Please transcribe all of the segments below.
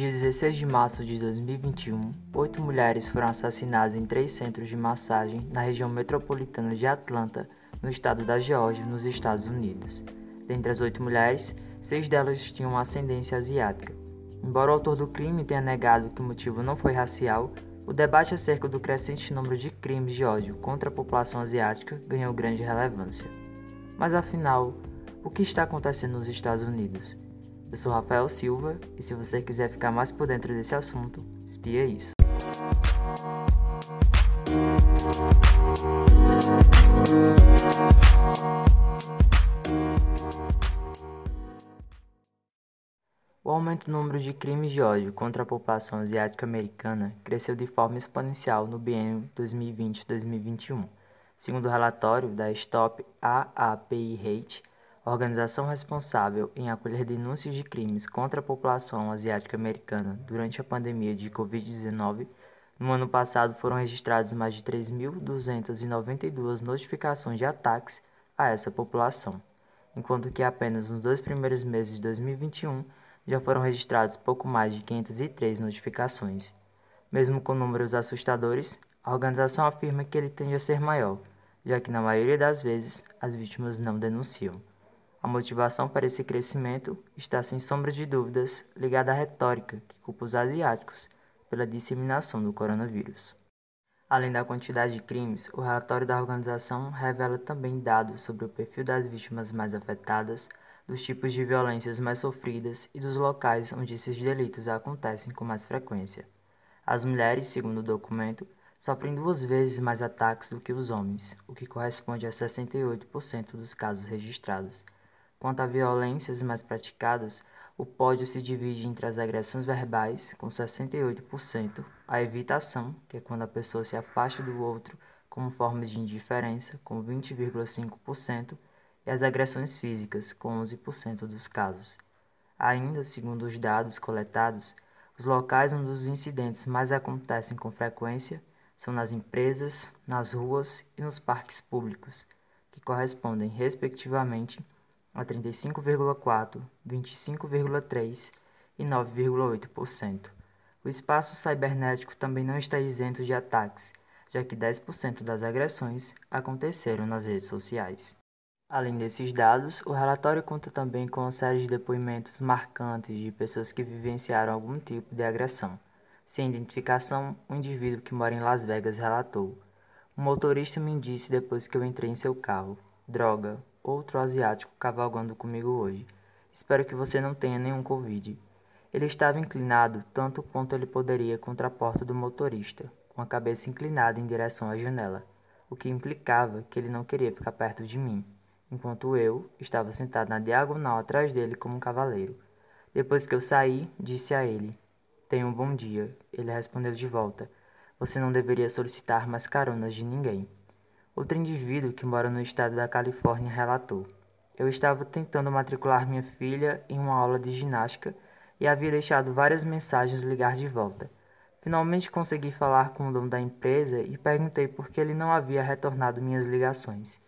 dia 16 de março de 2021, oito mulheres foram assassinadas em três centros de massagem na região metropolitana de Atlanta, no estado da Geórgia, nos Estados Unidos. Dentre as oito mulheres, seis delas tinham ascendência asiática. Embora o autor do crime tenha negado que o motivo não foi racial, o debate acerca do crescente número de crimes de ódio contra a população asiática ganhou grande relevância. Mas afinal, o que está acontecendo nos Estados Unidos? Eu sou Rafael Silva e se você quiser ficar mais por dentro desse assunto, espia isso. O aumento do número de crimes de ódio contra a população asiática americana cresceu de forma exponencial no biênio 2020-2021, segundo o relatório da Stop AAPI Hate organização responsável em acolher denúncias de crimes contra a população asiática americana durante a pandemia de Covid-19, no ano passado foram registradas mais de 3.292 notificações de ataques a essa população, enquanto que apenas nos dois primeiros meses de 2021 já foram registrados pouco mais de 503 notificações. Mesmo com números assustadores, a organização afirma que ele tende a ser maior, já que na maioria das vezes as vítimas não denunciam. A motivação para esse crescimento está, sem sombra de dúvidas, ligada à retórica que culpa os asiáticos pela disseminação do coronavírus. Além da quantidade de crimes, o relatório da organização revela também dados sobre o perfil das vítimas mais afetadas, dos tipos de violências mais sofridas e dos locais onde esses delitos acontecem com mais frequência. As mulheres, segundo o documento, sofrem duas vezes mais ataques do que os homens, o que corresponde a 68% dos casos registrados. Quanto a violências mais praticadas, o pódio se divide entre as agressões verbais, com 68%, a evitação, que é quando a pessoa se afasta do outro como forma de indiferença, com 20,5%, e as agressões físicas, com 11% dos casos. Ainda, segundo os dados coletados, os locais onde os incidentes mais acontecem com frequência são nas empresas, nas ruas e nos parques públicos, que correspondem, respectivamente, a 35,4%, 25,3% e 9,8%. O espaço cibernético também não está isento de ataques, já que 10% das agressões aconteceram nas redes sociais. Além desses dados, o relatório conta também com uma série de depoimentos marcantes de pessoas que vivenciaram algum tipo de agressão. Sem identificação, um indivíduo que mora em Las Vegas relatou: O motorista me disse depois que eu entrei em seu carro: Droga, outro asiático cavalgando comigo hoje. Espero que você não tenha nenhum Covid. Ele estava inclinado tanto quanto ele poderia contra a porta do motorista, com a cabeça inclinada em direção à janela, o que implicava que ele não queria ficar perto de mim, enquanto eu estava sentado na diagonal atrás dele como um cavaleiro. Depois que eu saí, disse a ele: Tenha um bom dia. Ele respondeu de volta: Você não deveria solicitar mais caronas de ninguém. Outro indivíduo que mora no estado da Califórnia relatou: Eu estava tentando matricular minha filha em uma aula de ginástica e havia deixado várias mensagens ligar de volta. Finalmente consegui falar com o dono da empresa e perguntei por que ele não havia retornado minhas ligações.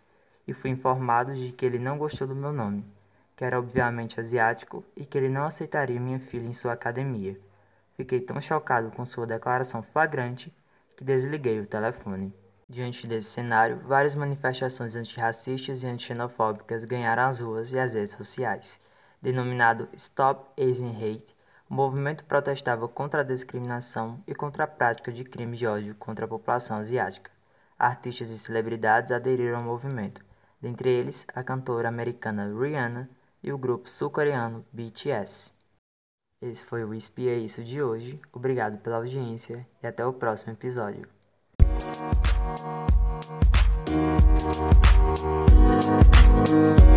E fui informado de que ele não gostou do meu nome, que era obviamente asiático e que ele não aceitaria minha filha em sua academia. Fiquei tão chocado com sua declaração flagrante que desliguei o telefone. Diante desse cenário, várias manifestações antirracistas e anti-xenofóbicas ganharam as ruas e as redes sociais. Denominado Stop Asian Hate, o movimento protestava contra a discriminação e contra a prática de crimes de ódio contra a população asiática. Artistas e celebridades aderiram ao movimento, dentre eles a cantora americana Rihanna e o grupo sul-coreano BTS. Esse foi o Espia Isso de hoje, obrigado pela audiência e até o próximo episódio. Thank you.